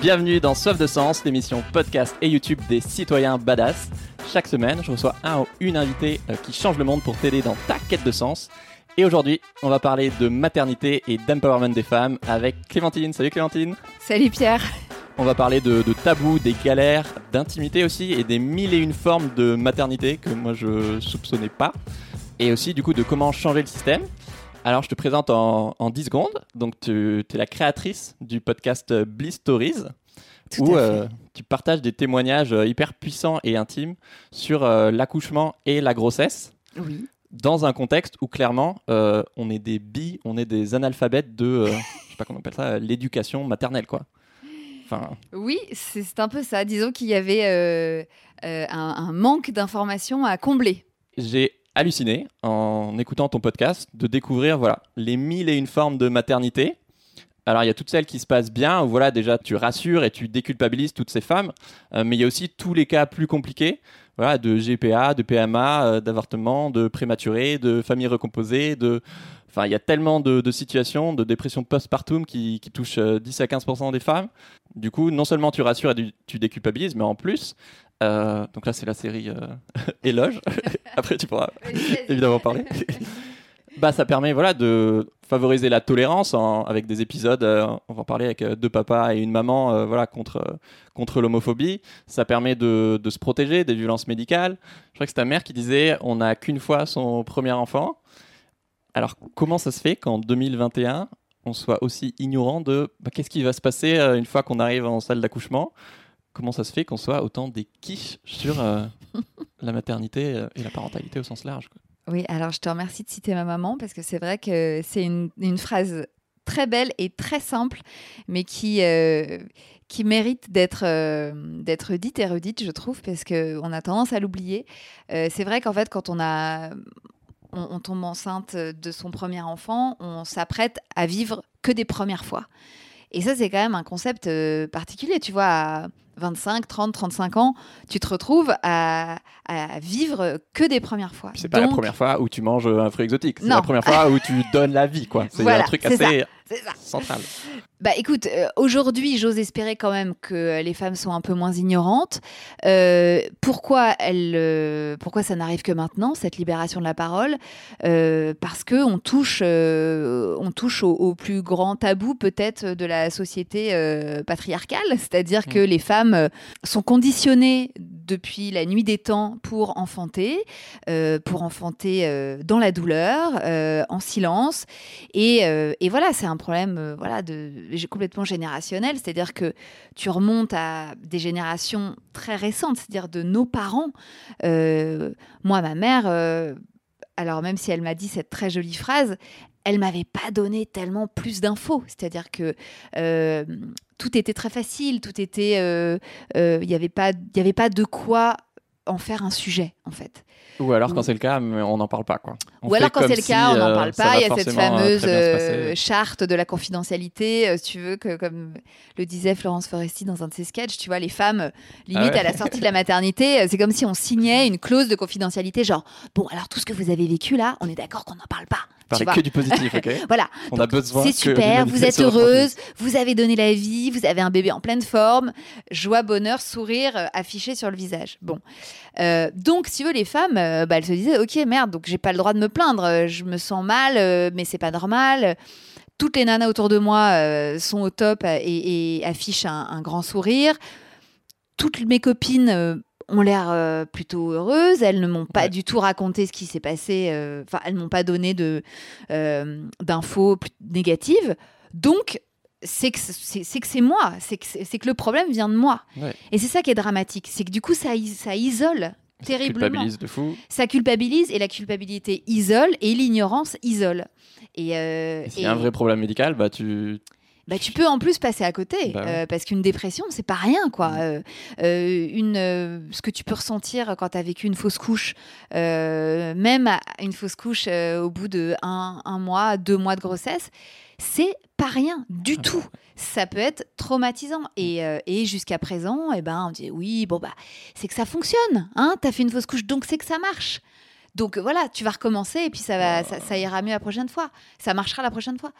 Bienvenue dans Soif de Sens, l'émission podcast et YouTube des citoyens badass. Chaque semaine, je reçois un ou une invitée euh, qui change le monde pour t'aider dans ta quête de sens. Et aujourd'hui, on va parler de maternité et d'empowerment des femmes avec Clémentine. Salut Clémentine Salut Pierre On va parler de, de tabous, des galères, d'intimité aussi et des mille et une formes de maternité que moi je soupçonnais pas. Et aussi du coup de comment changer le système. Alors, je te présente en, en 10 secondes. Donc, tu es la créatrice du podcast Bliss Stories, Tout où euh, tu partages des témoignages euh, hyper puissants et intimes sur euh, l'accouchement et la grossesse, Oui. dans un contexte où clairement, euh, on est des bi, on est des analphabètes de, je sais pas comment on appelle ça, l'éducation maternelle, quoi. Enfin, Oui, c'est un peu ça. Disons qu'il y avait un, un manque d'informations à combler. j'ai halluciné en écoutant ton podcast de découvrir voilà les mille et une formes de maternité. Alors il y a toutes celles qui se passent bien où voilà déjà tu rassures et tu déculpabilises toutes ces femmes, Euh, mais il y a aussi tous les cas plus compliqués, voilà de GPA, de PMA, euh, d'avortement, de prématuré, de famille recomposée, de Enfin, il y a tellement de, situations de dépression postpartum qui, qui touchent euh, 10 à 15% des femmes. Du coup, non seulement tu rassures et tu déculpabilises, mais en plus, euh, donc là c'est la série euh, éloge. Après tu pourras évidemment parler. bah, ça permet voilà, de favoriser la tolérance en- avec des épisodes, euh, on va en parler avec euh, deux papas et une maman euh, voilà, contre, contre l'homophobie. Ça permet de, de se protéger des violences médicales. Je crois que c'est ta mère qui disait on n'a qu'une fois son premier enfant. Alors comment ça se fait qu'en 2021, on soit aussi ignorant de bah, qu'est-ce qui va se passer euh, une fois qu'on arrive en salle d'accouchement? Comment ça se fait qu'on soit autant des quiches sur euh, la maternité euh, et la parentalité au sens large quoi. Oui, alors je te remercie de citer ma maman parce que c'est vrai que c'est une, une phrase très belle et très simple, mais qui, euh, qui mérite d'être euh, d'être dite et redite, je trouve, parce qu'on a tendance à l'oublier. C'est vrai qu'en fait, quand on a on, on tombe enceinte de son premier enfant, on s'apprête à vivre que des premières fois. Et ça, c'est quand même un concept euh, particulier. Tu vois, à 25, 30, 35 ans, tu te retrouves à, à vivre que des premières fois. C'est pas la Donc, première fois où tu manges un fruit exotique, c'est la première fois où tu donnes la vie, quoi. C'est Voilà, un truc assez ça. central. Bah écoute, euh, aujourd'hui, j'ose espérer quand même que les femmes sont un peu moins ignorantes. Euh, pourquoi, elles, euh, pourquoi ça n'arrive que maintenant, cette libération de la parole? Euh, Parce que on touche, euh, on touche au, au plus grand tabou peut-être de la société euh, patriarcale, c'est-à-dire que les femmes euh, sont conditionnées depuis la nuit des temps pour enfanter, euh, pour enfanter euh, dans la douleur, euh, en silence. Et, voilà, c'est un problème voilà, de, complètement générationnel, c'est-à-dire que tu remontes à des générations très récentes, c'est-à-dire de nos parents. Moi, ma mère, alors même si elle m'a dit cette très jolie phrase, elle m'avait pas donné tellement plus d'infos, c'est-à-dire que tout était très facile, tout était, euh, euh, il n'y avait pas, il y avait pas de quoi en faire un sujet en fait. Ou alors, quand c'est le cas, on n'en parle pas, quoi. On Ou alors quand c'est le si, cas, on n'en euh, parle pas. Il y a cette fameuse euh, charte de la confidentialité, euh, tu veux, que comme le disait Florence Foresti dans un de ses sketchs, tu vois, les femmes, limite Ah ouais. à la sortie de la maternité, c'est comme si on signait une clause de confidentialité, genre, bon, alors tout ce que vous avez vécu là, on est d'accord qu'on n'en parle pas. Vois. que du positif, ok Voilà, On a besoin c'est super, vous êtes heureuse, vous avez donné la vie, vous avez un bébé en pleine forme, joie, bonheur, sourire euh, affiché sur le visage. Bon, Euh, donc si veux, les femmes, euh, bah, elles se disaient, ok, merde, donc j'ai pas le droit de me plaindre, je me sens mal, euh, mais c'est pas normal. Toutes les nanas autour de moi sont au top et, et affichent un, un grand sourire. Toutes mes copines ont l'air euh, plutôt heureuses. Elles ne m'ont pas Ouais. du tout raconté ce qui s'est passé. euh, Enfin, elles m'ont pas donné de euh, d'infos négatives. Donc, c'est que c'est c'est que c'est moi. C'est que c'est que le problème vient de moi. Ouais. Et c'est ça qui est dramatique. C'est que du coup, ça, is- ça isole Ça terriblement. culpabilise de fou. Ça culpabilise et la culpabilité isole et l'ignorance isole. Et, euh, Et s'il y a un vrai problème médical, bah tu. Bah, tu peux en plus passer à côté Bah euh, parce qu'une dépression c'est pas rien quoi. Mm. Euh, euh, une euh, ce que tu peux ressentir quand tu as vécu une fausse couche, même à- une fausse couche au bout de un, un mois, deux mois de grossesse, c'est pas rien du Ah tout. Ça peut être traumatisant et, euh, et jusqu'à présent, eh ben on dit oui bon bah c'est que ça fonctionne, hein. T'as fait une fausse couche donc c'est que ça marche. Donc voilà, tu vas recommencer et puis ça va, ça, ça ira mieux la prochaine fois. Ça marchera la prochaine fois.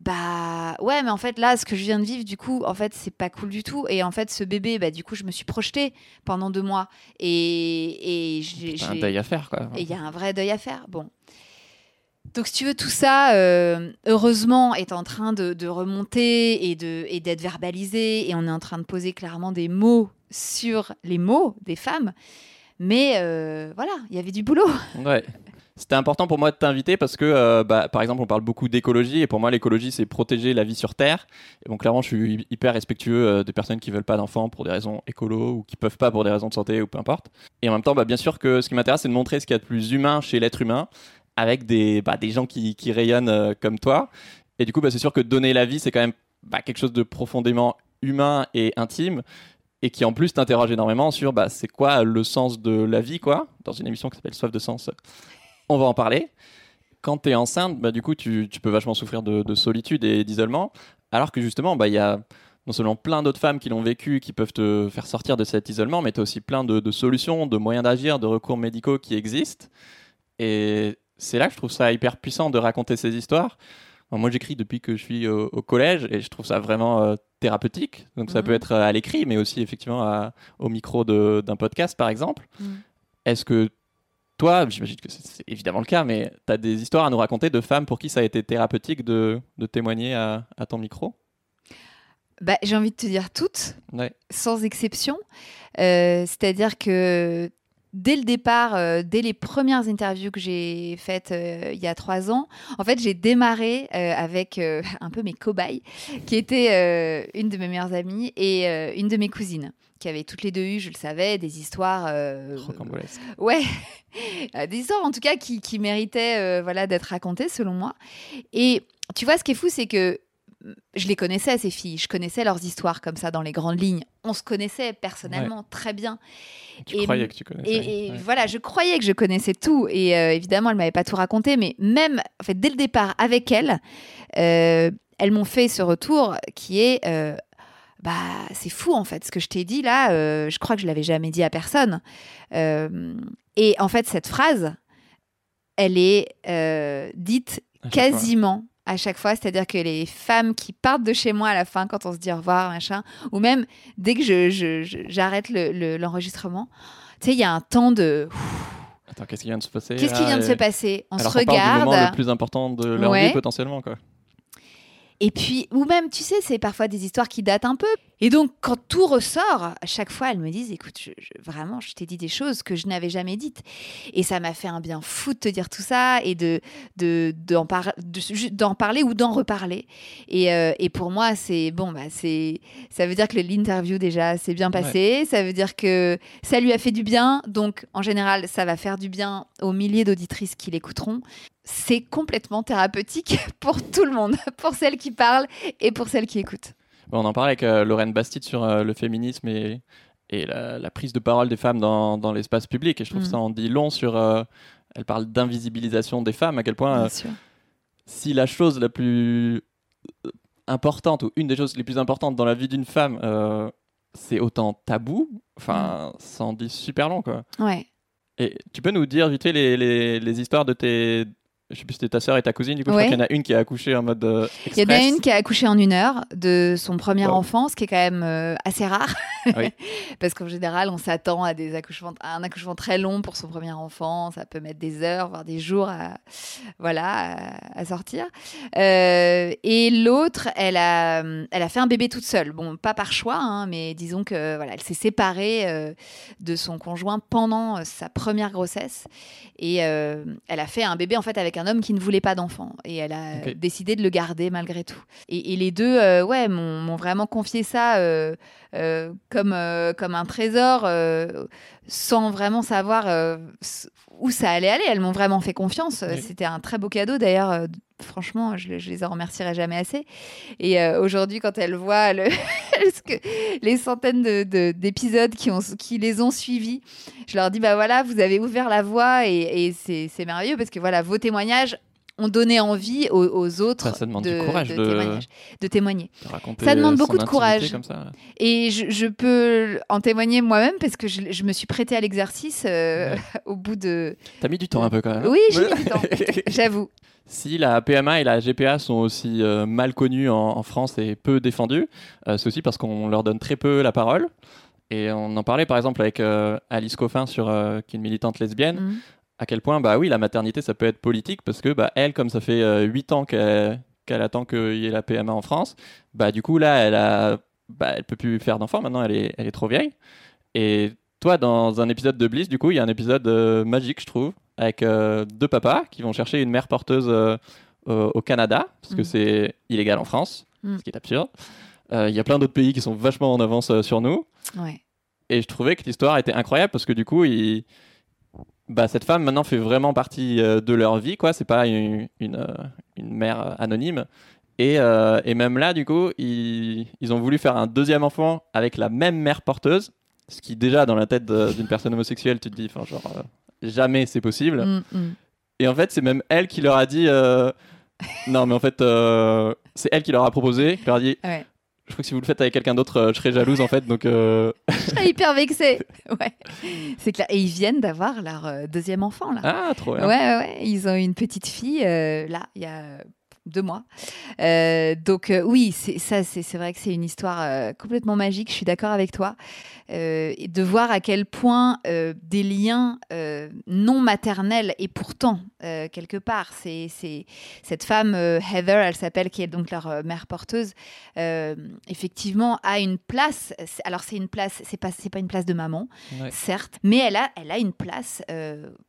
Bah ouais, mais en fait là, ce que je viens de vivre, du coup, en fait, c'est pas cool du tout. Et en fait, ce bébé, bah du coup, je me suis projetée pendant deux mois et et j'ai un deuil à faire, quoi. et il y a un vrai deuil à faire. Bon. Donc, si tu veux, tout ça, euh, heureusement, est en train de, de remonter et de- et d'être verbalisé. Et on est en train de poser clairement des mots sur les mots des femmes. Mais euh, voilà, il y avait du boulot. Ouais. C'était important pour moi de t'inviter parce que, euh, bah, par exemple, on parle beaucoup d'écologie et pour moi, l'écologie, c'est protéger la vie sur Terre. Et donc, clairement, je suis hyper respectueux euh, des personnes qui veulent pas d'enfants pour des raisons écolo ou qui peuvent pas pour des raisons de santé ou peu importe. Et en même temps, bah, bien sûr que ce qui m'intéresse, c'est de montrer ce qu'il y a de plus humain chez l'être humain avec des, bah, gens qui, rayonnent euh, comme toi. Et du coup, c'est sûr que donner la vie, c'est quand même quelque chose de profondément humain et intime et qui en plus t'interroge énormément sur c'est quoi le sens de la vie quoi dans une émission qui s'appelle Soif de sens on va en parler quand tu es enceinte bah, du coup tu, tu peux vachement souffrir de, de solitude et d'isolement alors que justement bah, il y a non seulement plein d'autres femmes qui l'ont vécu qui peuvent te faire sortir de cet isolement mais tu as aussi plein de, de solutions de moyens d'agir de recours médicaux qui existent et c'est là que je trouve ça hyper puissant de raconter ces histoires moi, j'écris depuis que je suis au, au collège et je trouve ça vraiment euh, thérapeutique. Donc, ça Mhm. peut être euh, à l'écrit, mais aussi effectivement à- au micro d'un podcast, par exemple. Mhm. Est-ce que toi, j'imagine que c'est évidemment le cas, mais tu as des histoires à nous raconter de femmes pour qui ça a été thérapeutique de, de témoigner à, à ton micro? Bah, J'ai envie de te dire toutes, Ouais. sans exception. Euh, C'est-à-dire que dès le départ, euh, dès les premières interviews que j'ai faites euh, il y a trois ans, en fait, j'ai démarré euh, avec un peu mes cobayes, qui étaient une de mes meilleures amies et une de mes cousines, qui avaient toutes les deux eu, je le savais, des histoires. euh, Rocambolesque. Ouais, Euh, des histoires en tout cas qui, qui méritaient euh, voilà, d'être racontées selon moi. Et tu vois, ce qui est fou, c'est que mm, je les connaissais, ces filles. Je connaissais leurs histoires comme ça dans les grandes lignes. On se connaissait personnellement très bien. Tu Et- croyais que tu connaissais. Et, et Ouais. voilà, je croyais que je connaissais tout. Et euh, évidemment, elle m'avait pas tout raconté. Mais même, en fait, dès le départ, avec elle, euh, elles m'ont fait ce retour qui est. euh, bah, c'est fou en fait ce que je t'ai dit là. euh, je crois que je l'avais jamais dit à personne. Euh, et en fait, cette phrase, elle est euh, dite À chaque fois. quasiment à chaque fois. C'est-à-dire que les femmes qui partent de chez moi à la fin, quand on se dit au revoir, machin, ou même dès que je, j'arrête le- le- l'enregistrement, tu sais, il y a un temps de. Attends, qu'est-ce qui vient de se passer Qu'est-ce qui vient de se passer? On Alors se qu'on parle du regarde. moment le plus important de leur Ouais. vie potentiellement quoi. Et puis, ou même, tu sais, c'est parfois des histoires qui datent un peu. Et donc, quand tout ressort, à chaque fois, elles me disent, écoute, je- je- vraiment, je t'ai dit des choses que je n'avais jamais dites. Et ça m'a fait un bien fou de te dire tout ça et de de- d'en par- de- d'en parler ou d'en reparler. Et, euh, et pour moi, c'est bon, bah, c'est ça veut dire que l'interview déjà s'est bien passée. Ça veut dire que ça lui a fait du bien. Donc, en général, ça va faire du bien aux milliers d'auditrices qui l'écouteront. C'est complètement thérapeutique pour tout le monde, pour celles qui parlent et pour celles qui écoutent. Bon, on en parlait avec euh, Lorraine Bastide sur euh, le féminisme et, et la, la prise de parole des femmes dans, dans l'espace public. Et je trouve Mhm. ça en dit long sur. euh, elle parle d'invisibilisation des femmes, à quel point euh, si la chose la plus importante ou une des choses les plus importantes dans la vie d'une femme, c'est autant tabou, enfin, ça en dit super long quoi. Ouais. Et tu peux nous dire vite fait les, les, les histoires de tes. Je sais plus si c'était ta sœur et ta cousine, du coup, je Ouais. crois qu'il y en a une qui a accouché en mode. euh, Il y en a une qui a accouché en une heure de son premier Wow. enfant, ce qui est quand même euh, assez rare. Oui. Parce qu'en général, on s'attend à, des accouchements, à un accouchement très long pour son premier enfant. Ça peut mettre des heures, voire des jours à, voilà, à, à sortir. Euh, et l'autre, elle a, elle a fait un bébé toute seule. Bon, pas par choix, hein, mais disons que voilà, elle s'est séparée de son conjoint pendant sa première grossesse. Et elle a fait un bébé en fait avec un homme qui ne voulait pas d'enfant. Et elle a décidé de le garder malgré tout. Et, et les deux, euh, ouais, m'ont vraiment confié ça euh, euh, comme, comme un trésor, sans vraiment savoir où ça allait aller. Elles m'ont vraiment fait confiance. Oui. C'était un très beau cadeau d'ailleurs. Franchement, je, je les en remercierai jamais assez. Et euh, aujourd'hui, quand elles voient le, les centaines de- de- d'épisodes qui, ont- qui les ont suivis, je leur dis bah voilà, vous avez ouvert la voie et, et c'est merveilleux parce que voilà, vos témoignages ont donné envie aux, aux autres Ça, ça demande de, du courage de de- témoignage- de témoigner. Ça demande beaucoup de courage. Comme ça. Et je, je peux en témoigner moi-même parce que je, je me suis prêtée à l'exercice euh, Ouais. au bout de. T'as mis du temps un peu quand même. Oui, j'ai mis du temps. J'avoue. Si la PMA et la GPA sont aussi euh, mal connues en, en France et peu défendues, euh, c'est aussi parce qu'on leur donne très peu la parole. Et on en parlait par exemple avec euh, Alice Coffin, sur, euh, qui est une militante lesbienne, Mm. à quel point bah oui, la maternité ça peut être politique parce que bah, elle, comme ça fait 8 ans qu'elle qu'elle attend qu'il y ait la PMA en France, bah du coup là elle a bah, elle peut plus faire d'enfant maintenant, elle est, elle est trop vieille. Et toi, dans un épisode de Bliss, du coup, il y a un épisode magique, je trouve, avec euh, deux papas qui vont chercher une mère porteuse euh, euh, au Canada, parce que Mhm. c'est illégal en France, Mhm. ce qui est absurde. Il y a plein d'autres pays qui sont vachement en avance sur nous. Ouais. Et je trouvais que l'histoire était incroyable parce que du coup, il- bah, cette femme maintenant fait vraiment partie de leur vie, quoi. C'est pas une, une, une mère anonyme. Et, euh, et même là, du coup, ils, ils ont voulu faire un deuxième enfant avec la même mère porteuse. Ce qui, déjà, dans la tête d'une personne homosexuelle, tu te dis, enfin, genre, euh, jamais c'est possible. Mm, mm. Et en fait, c'est même elle qui leur a dit. euh, non, mais en fait, euh, c'est elle qui leur a proposé. Qui leur a dit Ouais. Je crois que si vous le faites avec quelqu'un d'autre, euh, je serais jalouse, en fait. Donc. euh, Je serais hyper vexée. Ouais. C'est clair. Et ils viennent d'avoir leur deuxième enfant là. Ah, trop bien. ouais, ouais. Ils ont une petite fille là, il y a deux mois. Euh, donc euh, oui, c'est ça, c'est vrai que c'est une histoire euh, complètement magique. Je suis d'accord avec toi. Et de voir à quel point des liens non maternels et pourtant quelque part, c'est cette femme Heather, elle s'appelle, qui est donc leur mère porteuse, effectivement a une place. Alors c'est une place, c'est pas c'est pas une place de maman, Ouais. certes, mais elle a, elle a une place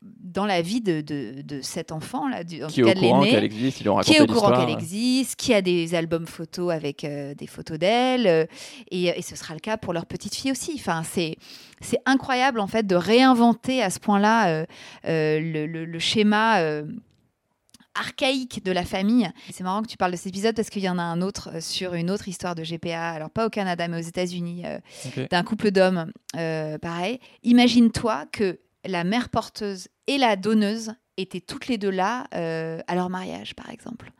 dans la vie de, de, de cet enfant, là, du, en Qui est au de courant l'aîné, qui raconté est au courant qu'elle existe, qui a des albums photos avec euh, des photos d'elle, euh, et, et ce sera le cas pour leur petite fille aussi. Enfin, c'est c'est incroyable en fait de réinventer à ce point-là euh, euh, le, le- le schéma. euh, archaïque de la famille. C'est marrant que tu parles de cet épisode parce qu'il y en a un autre euh, sur une autre histoire de GPA, alors pas au Canada mais aux États-Unis, euh, d'un couple d'hommes, euh, pareil. Imagine-toi que la mère porteuse et la donneuse étaient toutes les deux là euh, à leur mariage, par exemple.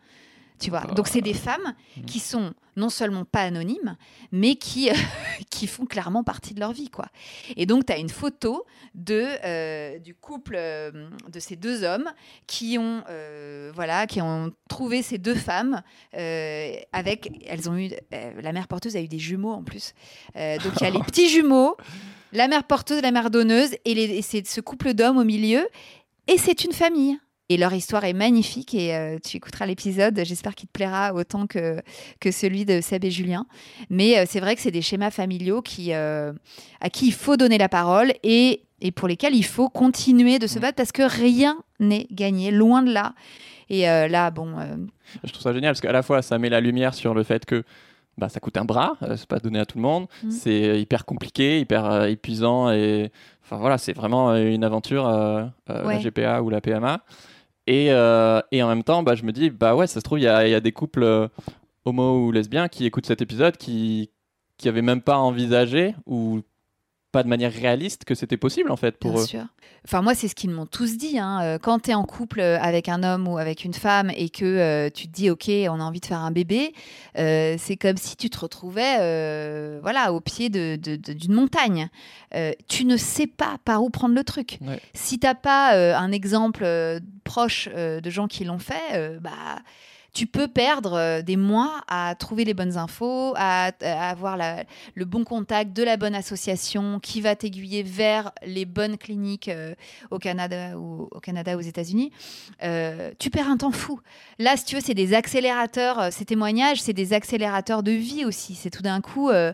Tu vois. Donc c'est des femmes hmm. qui sont non seulement pas anonymes, mais qui, qui font clairement partie de leur vie, quoi. Et donc tu as une photo de euh, du couple euh, de ces deux hommes qui ont euh, voilà qui ont trouvé ces deux femmes euh, avec elles ont eu euh, la mère porteuse a eu des jumeaux en plus Euh, donc il y a les petits jumeaux la mère porteuse la mère donneuse et, les- et c'est ce couple d'hommes au milieu et c'est une famille et leur histoire est magnifique et euh, tu écouteras l'épisode j'espère qu'il te plaira autant que que celui de Seb et Julien mais euh, c'est vrai que c'est des schémas familiaux qui euh, à qui il faut donner la parole et, et pour lesquels il faut continuer de se Mm. battre parce que rien n'est gagné, loin de là. Et là, bon, Je trouve ça génial parce qu'à la fois ça met la lumière sur le fait que bah, ça coûte un bras, c'est pas donné à tout le monde, Mhm. c'est hyper compliqué, hyper épuisant et enfin voilà, c'est vraiment une aventure Ouais. la GPA ou la PMA. Et, euh, et en même temps, bah, je me dis bah ouais, ça se trouve il y a, y a des couples euh, homo ou lesbiens qui écoutent cet épisode qui qui avaient même pas envisagé ou pas de manière réaliste que c'était possible en fait pour bien eux. sûr. Enfin, moi, c'est ce qu'ils m'ont tous dit. hein. Euh, Quand tu es en couple avec un homme ou avec une femme et que euh, tu te dis, OK, on a envie de faire un bébé, euh, c'est comme si tu te retrouvais euh, voilà, au pied de- de- de- d'une montagne. Euh, tu ne sais pas par où prendre le truc. Ouais. Si t'as pas euh, un exemple euh, proche euh, de gens qui l'ont fait, euh, bah tu peux perdre euh, des mois à trouver les bonnes infos, à, à avoir la- le bon contact de la bonne association qui va t'aiguiller vers les bonnes cliniques euh, au Canada ou au Canada aux États-Unis. Euh, tu perds un temps fou. Là, si tu veux, c'est des accélérateurs. Ces témoignages, c'est des accélérateurs de vie aussi. C'est tout d'un coup. euh,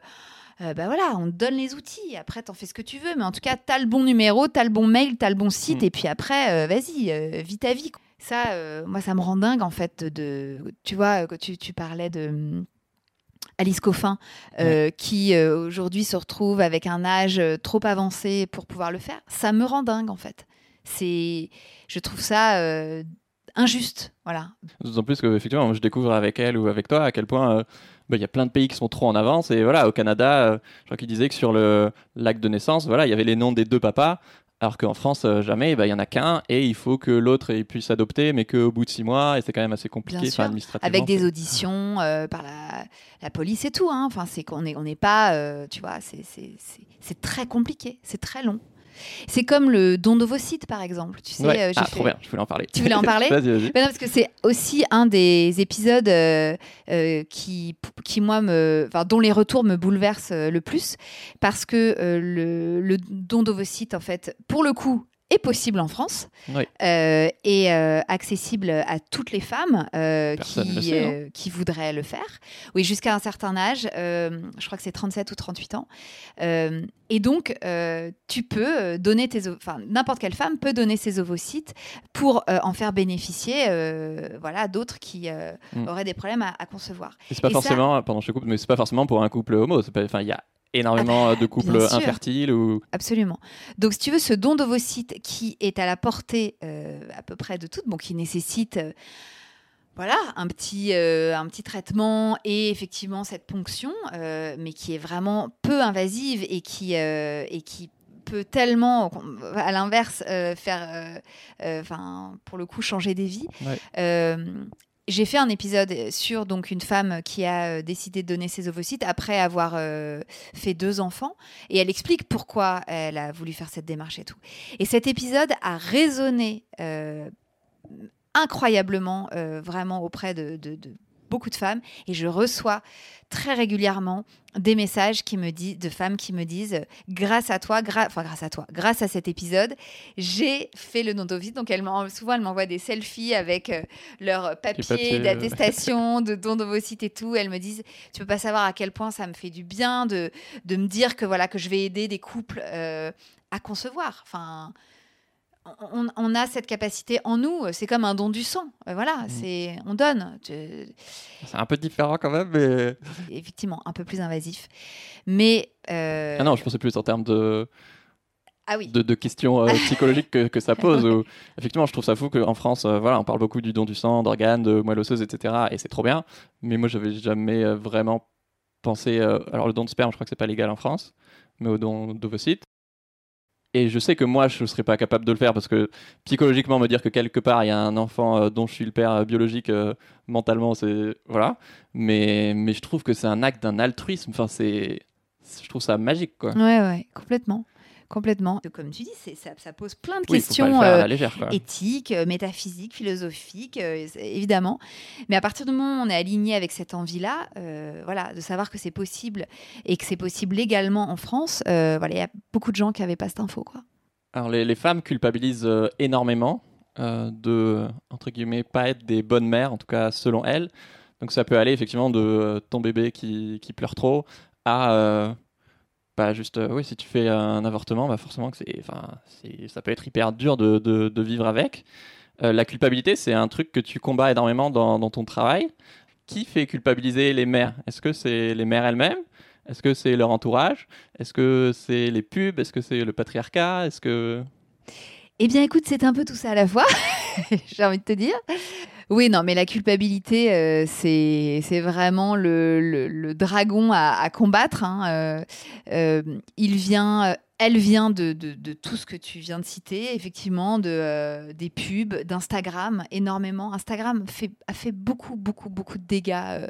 euh, bah voilà, on te donne les outils. Après, t'en fais ce que tu veux. Mais en tout cas, t'as le bon numéro, t'as le bon mail, t'as le bon site. Mm. Et puis après, euh, vas-y, euh, vis ta vie. quoi. Ça, euh, moi, ça me rend dingue, en fait, de... tu vois, que tu, tu parlais de... hum, Alice Coffin, euh, qui euh, aujourd'hui se retrouve avec un âge euh, trop avancé pour pouvoir le faire, ça me rend dingue en fait. C'est, je trouve ça euh, injuste, voilà. D'autant plus que effectivement, je découvre avec elle ou avec toi à quel point euh, bah, il y a plein de pays qui sont trop en avance. Et voilà, au Canada, euh, je crois qu'il disait que sur le l'acte de naissance, voilà, il y avait les noms des deux papas. Alors qu'en France, euh, jamais, bah, il y en a qu'un et il faut que l'autre puisse adopter, mais qu'au bout de six mois, et c'est quand même assez compliqué enfin, administrativement. avec des auditions euh, par la, la police et tout. hein. Enfin, c'est qu'on n'est on n'est pas, euh, tu vois, c'est très compliqué, c'est très long. C'est comme le don d'ovocytes, par exemple. Tu sais, Ouais. euh, Ah, fait- trop bien, je voulais en parler. Tu voulais en parler non, parce que c'est aussi un des épisodes euh, euh, qui, qui moi, me, enfin, dont les retours me bouleversent le plus, parce que le, le don d'ovocytes, en fait, pour le coup, est possible en France Oui. euh, et euh, accessible à toutes les femmes euh, qui, sait, hein. qui voudraient le faire. Oui, jusqu'à un certain âge, je crois que c'est 37 ou 38 ans. Et donc, tu peux donner tes, enfin, n'importe quelle femme peut donner ses ovocytes pour en faire bénéficier, voilà, d'autres qui Mm. auraient des problèmes à, à concevoir. C'est pas Et ça- forcément, pardon, je coupe, mais c'est pas forcément pour un couple homo. Enfin, il y a énormément de couples Ah bah, bien sûr. infertiles ou. Absolument. Donc, si tu veux, ce don d'ovocytes qui est à la portée euh, à peu près de toutes, bon, qui nécessite. euh, voilà, un petit, euh, un petit traitement et effectivement cette ponction, euh, mais qui est vraiment peu invasive et qui, euh, et qui peut tellement, à l'inverse, euh, faire, euh, euh, pour le coup, changer des vies. Ouais. J'ai fait un épisode sur donc une femme qui a euh, décidé de donner ses ovocytes après avoir euh, fait deux enfants et elle explique pourquoi elle a voulu faire cette démarche et tout. Et cet épisode a résonné euh, incroyablement vraiment auprès de- de beaucoup de femmes et je reçois très régulièrement des messages qui me disent de femmes qui me disent grâce à toi gra- enfin grâce à toi grâce à cet épisode j'ai fait le nondovid donc elle souvent elle m'envoie des selfies avec euh, leur papier, papier, d'attestation de don d'ovocytes et tout. Elles me disent tu peux pas savoir à quel point ça me fait du bien de, de me dire que voilà que je vais aider des couples euh, à concevoir. Enfin on, on a cette capacité en nous, c'est comme un don du sang. Euh, Voilà, Mm. c'est on donne. C'est un peu différent quand même, mais. effectivement, un peu plus invasif. Mais euh, Ah non, je pensais plus en termes de, ah oui, de, de questions euh, psychologiques que, que ça pose. où, effectivement, je trouve ça fou qu'en France, euh, voilà, on parle beaucoup du don du sang, d'organes, de moelle osseuse, etc. Et c'est trop bien. Mais moi, j'avais jamais euh, vraiment pensé. euh, alors, le don de sperme, je crois que c'est pas légal en France, mais au don d'ovocytes. Et je sais que moi, je ne serais pas capable de le faire parce que psychologiquement, me dire que quelque part, il y a un enfant euh, dont je suis le père euh, biologique, euh, mentalement, c'est. Voilà. Mais, mais je trouve que c'est un acte d'un altruisme. Enfin, c'est. Je trouve ça magique, quoi. ouais, ouais, complètement, complètement. Comme tu dis, ça, ça pose plein de Oui, questions. euh, légère, éthiques, euh, métaphysiques, philosophiques, euh, évidemment. Mais à partir du moment où on est aligné avec cette envie-là, euh, voilà, de savoir que c'est possible et que c'est possible légalement en France, euh, voilà, il y a beaucoup de gens qui n'avaient pas cette info, quoi. Alors les, les femmes culpabilisent euh, énormément euh, de, entre guillemets, pas être des bonnes mères, en tout cas selon elles. Donc ça peut aller effectivement de euh, ton bébé qui, qui pleure trop à, bah juste, euh, oui, si tu fais un avortement, bah forcément que c'est, enfin, ça peut être hyper dur de, de- de vivre avec. Euh, la culpabilité, c'est un truc que tu combats énormément dans, dans ton travail. Qui fait culpabiliser les mères? Est-ce que c'est les mères elles-mêmes? Est-ce que c'est leur entourage? Est-ce que c'est les pubs? Est-ce que c'est le patriarcat? Est-ce que Eh bien, écoute, c'est un peu tout ça à la fois, j'ai envie de te dire. Oui, non, mais la culpabilité, euh, c'est vraiment le, dragon à, combattre. hein. Euh, euh, il vient, elle vient de, de- de tout ce que tu viens de citer, effectivement, de, euh, des pubs, d'Instagram, énormément. Instagram fait, a fait beaucoup, beaucoup, beaucoup de dégâts euh,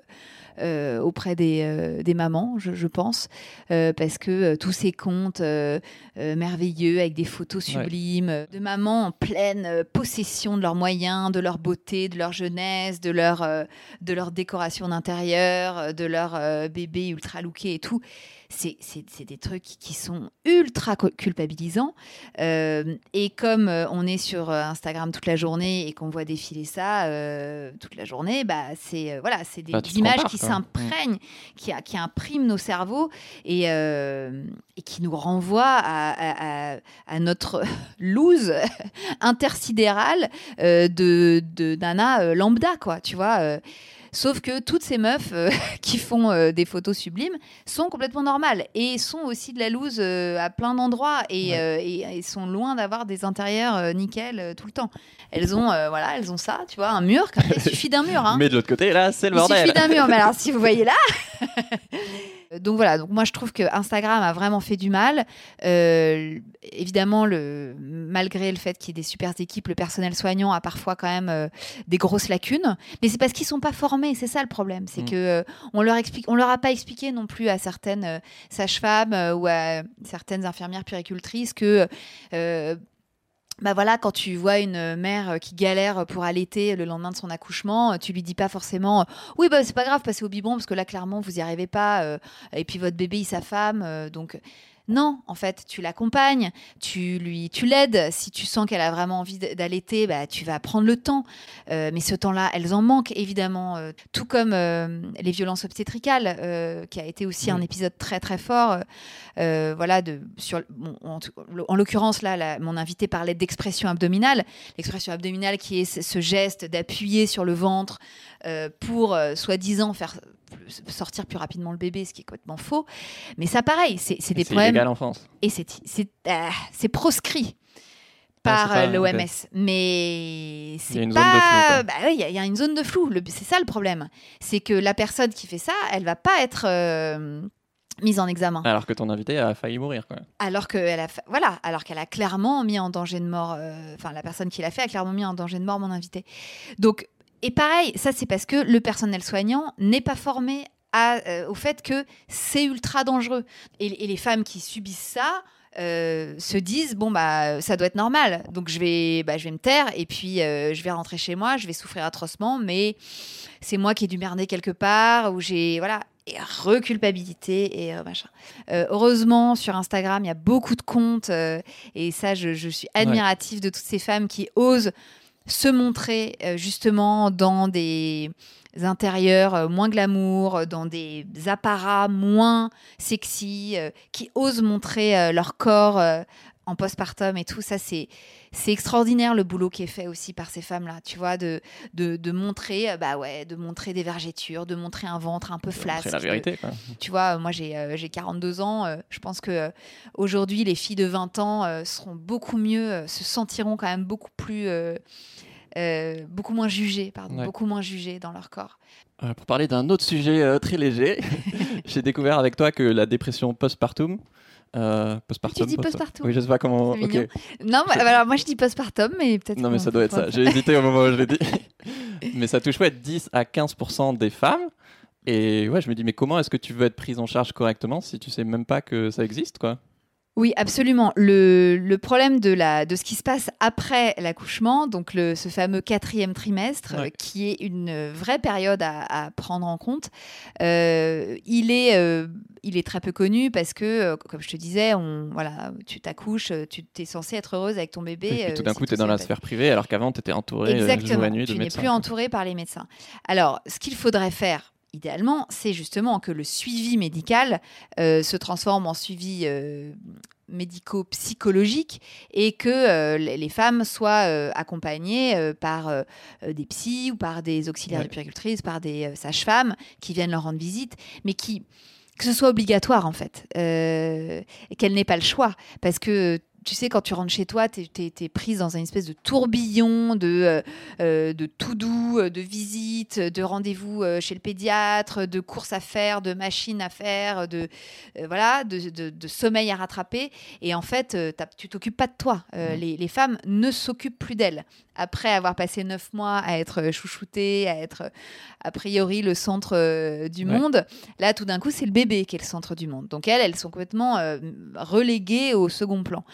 euh, auprès des, des mamans, je, je pense, parce que tous ces comptes merveilleux avec des photos sublimes de mamans en pleine possession de leurs moyens, de leur beauté, de leur jeunesse, de leur, de leur décoration d'intérieur, de leur bébé ultra looké et tout. C'est des trucs qui sont ultra culpabilisants. Euh, et comme euh, on est sur euh, Instagram toute la journée et qu'on voit défiler ça euh, toute la journée, bah, c'est voilà, c'est des Bah, images qui quoi. s'imprègnent, qui, a- qui impriment nos cerveaux et, euh, et qui nous renvoient à, à- à- à notre loose intersidérale de, de nana lambda, quoi, tu vois. Sauf que toutes ces meufs euh, qui font euh, des photos sublimes sont complètement normales et sont aussi de la loose euh, à plein d'endroits et, Ouais. et- et sont loin d'avoir des intérieurs nickel tout le temps. Elles ont, voilà, elles ont ça, tu vois, un mur. ça, Il suffit d'un mur. Hein. Mais de l'autre côté, là, c'est le Il bordel. suffit d'un mur. Mais alors, si vous voyez là. donc voilà, donc moi je trouve que Instagram a vraiment fait du mal. Euh, évidemment, le, malgré le fait qu'il y ait des super équipes, le personnel soignant a parfois quand même euh, des grosses lacunes. Mais c'est parce qu'ils sont pas formés, c'est ça le problème. C'est mm. que euh, on leur explique, on leur a pas expliqué non plus à certaines sages-femmes ou à certaines infirmières puricultrices que bah voilà, quand tu vois une mère qui galère pour allaiter le lendemain de son accouchement, tu lui dis pas forcément oui bah c'est pas grave, passez au biberon parce que là clairement vous y arrivez pas euh, et puis votre bébé il s'affame euh, donc non, en fait, tu l'accompagnes, tu lui, tu l'aides. Si tu sens qu'elle a vraiment envie d'allaiter, bah, tu vas prendre le temps. Euh, mais ce temps-là, elles en manquent évidemment. Euh, tout comme euh, les violences obstétricales, qui a été aussi un épisode très très fort. voilà, de, sur, en, l'occurrence là, mon invité parlait d'expression abdominale. L'expression abdominale qui est ce geste d'appuyer sur le ventre pour soi-disant faire sortir plus rapidement le bébé, ce qui est complètement faux. Mais ça, pareil, c'est des problèmes. en France. Et c'est euh, proscrit ah, par euh, l'OMS. Mais c'est pas. Bah il y, a une zone de flou. C'est ça le problème. C'est que la personne qui fait ça, elle va pas être. Euh, mise en examen. Alors que ton invité a failli mourir, quoi. Alors qu'elle a, voilà, alors qu'elle a clairement mis en danger de mort, enfin la personne qui l'a fait a clairement mis en danger de mort mon invité. Donc et pareil, ça c'est parce que le personnel soignant n'est pas formé euh, au fait que c'est ultra dangereux. Et, les femmes qui subissent ça euh, se disent bon bah ça doit être normal, donc je vais bah, je vais me taire et puis euh, je vais rentrer chez moi, je vais souffrir atrocement, mais c'est moi qui ai dû merder quelque part ou j'ai voilà et reculpabilité et machin. heureusement, sur Instagram, il y a beaucoup de comptes et ça, je, suis admirative de toutes ces femmes qui osent se montrer euh, justement dans des intérieurs euh, moins glamour, dans des apparats moins sexy, euh, qui osent montrer leur corps en postpartum et tout. Ça, c'est c'est extraordinaire le boulot qui est fait aussi par ces femmes-là, tu vois, de, de, montrer, bah ouais, de montrer des vergetures, de montrer un ventre un peu flasque. C'est la vérité, quoi. Tu vois, moi j'ai j'ai 42 ans, je pense que aujourd'hui les filles de 20 ans seront beaucoup mieux, se sentiront quand même beaucoup plus euh, beaucoup moins jugés, pardon, beaucoup moins jugés dans leur corps. Euh, pour parler d'un autre sujet euh, très léger, j'ai découvert avec toi que la dépression postpartum, postpartum. Tu dis postpartum. Oui, je sais pas comment. Non, bah, alors moi je dis postpartum, mais peut-être. Non, mais ça doit être ça. J'ai hésité au moment où je l'ai dit. mais ça touche ouais, 10 à 15% des femmes. Et ouais, je me dis, mais comment est-ce que tu veux être prise en charge correctement si tu sais même pas que ça existe, quoi? Oui, absolument. Le, problème de, la, de ce qui se passe après l'accouchement, donc le, ce fameux quatrième trimestre, qui est une vraie période à, prendre en compte, euh, il, est, euh, il est très peu connu parce que, euh, comme je te disais, on, voilà, tu t'accouches, tu es censé être heureuse avec ton bébé. Et tout d'un coup, tu es dans la sphère privée alors qu'avant, tu étais entourée Exactement, jour nuit de tu n'es plus entourée par les médecins. Alors, ce qu'il faudrait faire, idéalement, c'est justement que le suivi médical euh, se transforme en suivi euh, médico-psychologique et que euh, les femmes soient accompagnées par des psys ou par des auxiliaires de puricultrices, par des sages-femmes qui viennent leur rendre visite, mais qui que ce soit obligatoire en fait, qu'elle n'ait pas le choix, parce que tu sais, quand tu rentres chez toi, tu es, prise dans une espèce de tourbillon de, euh, euh, de tout doux, euh, de visites, de rendez-vous chez le pédiatre, de courses à faire, de machines à faire, de, voilà, de, sommeil à rattraper. Et en fait, tu t'occupes pas de toi. Les, les, femmes ne s'occupent plus d'elles après avoir passé neuf mois à être chouchoutée, à être a priori le centre du monde, là tout d'un coup c'est le bébé qui est le centre du monde. Donc elles, elles sont complètement reléguées au second plan.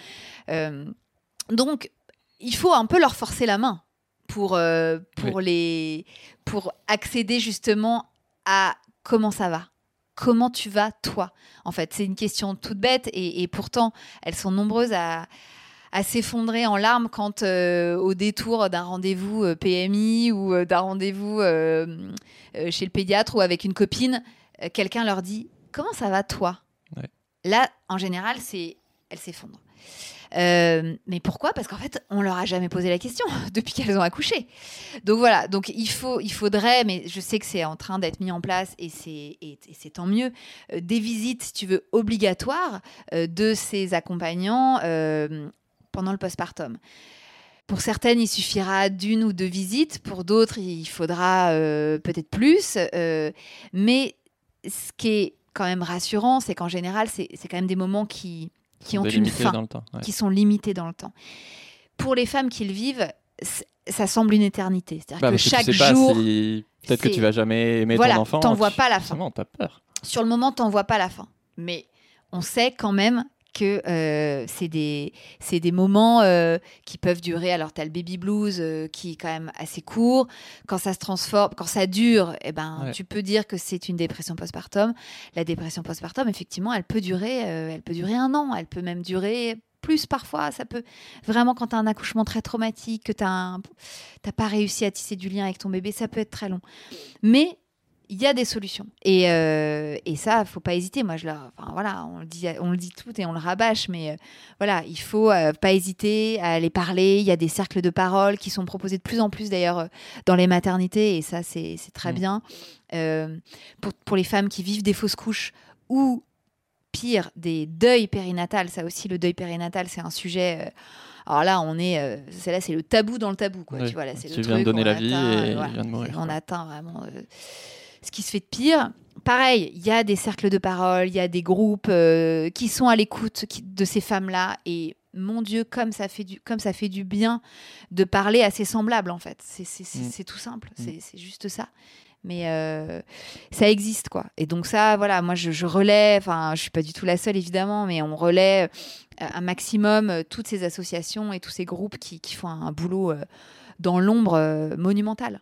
Euh, donc il faut un peu leur forcer la main pour, pour, les, pour accéder justement à comment ça va. Comment tu vas toi? En fait, c'est une question toute bête et, pourtant, elles sont nombreuses à, à s'effondrer en larmes quand euh, au détour d'un rendez-vous euh, PMI ou euh, d'un rendez-vous chez le pédiatre ou avec une copine, quelqu'un leur dit comment ça va toi? Là, en général, c'est elles s'effondrent. Mais pourquoi? Parce qu'en fait, on leur a jamais posé la question depuis qu'elles ont accouché. Donc voilà, donc il, faut, il faudrait, mais je sais que c'est en train d'être mis en place et c'est, c'est tant mieux, des visites, si tu veux, obligatoires de ces accompagnants pendant le postpartum. Pour certaines, il suffira d'une ou deux visites. Pour d'autres, il faudra euh, peut-être plus. Euh, mais ce qui est quand même rassurant, c'est qu'en général, c'est quand même des moments qui, qui ont une fin, dans le temps. ouais. qui sont limités dans le temps. Pour les femmes qui le vivent, ça semble une éternité. C'est-à-dire Bah, que chaque tu sais pas jour, si peut-être que tu vas jamais aimer Voilà, ton enfant. t'en vois tu- pas la fin. peur. sur le moment, t'en vois pas la fin. Mais on sait quand même que euh, c'est des, des moments euh, qui peuvent durer. Alors, tu as le baby blues euh, qui est quand même assez court. Quand ça se transforme, quand ça dure, eh ben, Ouais. tu peux dire que c'est une dépression postpartum. La dépression postpartum, effectivement, elle peut durer, elle peut durer un an. Elle peut même durer plus parfois. Ça peut vraiment, quand tu as un accouchement très traumatique, que tu n'as pas réussi à tisser du lien avec ton bébé, ça peut être très long. Mais il y a des solutions. Et, euh, et ça, faut pas hésiter. Moi, je leur, enfin, voilà, on le dit, on le dit tout et on le rabâche, mais euh, voilà, il faut euh, pas hésiter à aller parler. Il y a des cercles de parole qui sont proposés de plus en plus d'ailleurs euh, dans les maternités, et ça, c'est très Mm. bien. Euh, pour, pour les femmes qui vivent des fausses couches ou pire, des deuils périnatales. Ça aussi, le deuil périnatal, c'est un sujet. alors là, on est, euh, c'est là, c'est le tabou dans le tabou, quoi. Tu vois, là, c'est Tu le viens de donner on la vie et euh, il voilà, vient de mourir, On atteint vraiment euh, ce qui se fait de pire. Pareil, il y a des cercles de parole, il y a des groupes euh, qui sont à l'écoute de ces femmes-là. Et mon Dieu, comme ça fait du, comme ça fait du bien de parler à ses semblables, en fait. C'est c'est- c'est- Mm. c'est tout simple, Mm. c'est juste ça. Mais euh, ça existe, quoi. Et donc ça, voilà, moi, je, je relais, enfin, je suis pas du tout la seule, évidemment, mais on relaie euh, un maximum toutes ces associations et tous ces groupes qui, qui font un, boulot dans l'ombre monumental.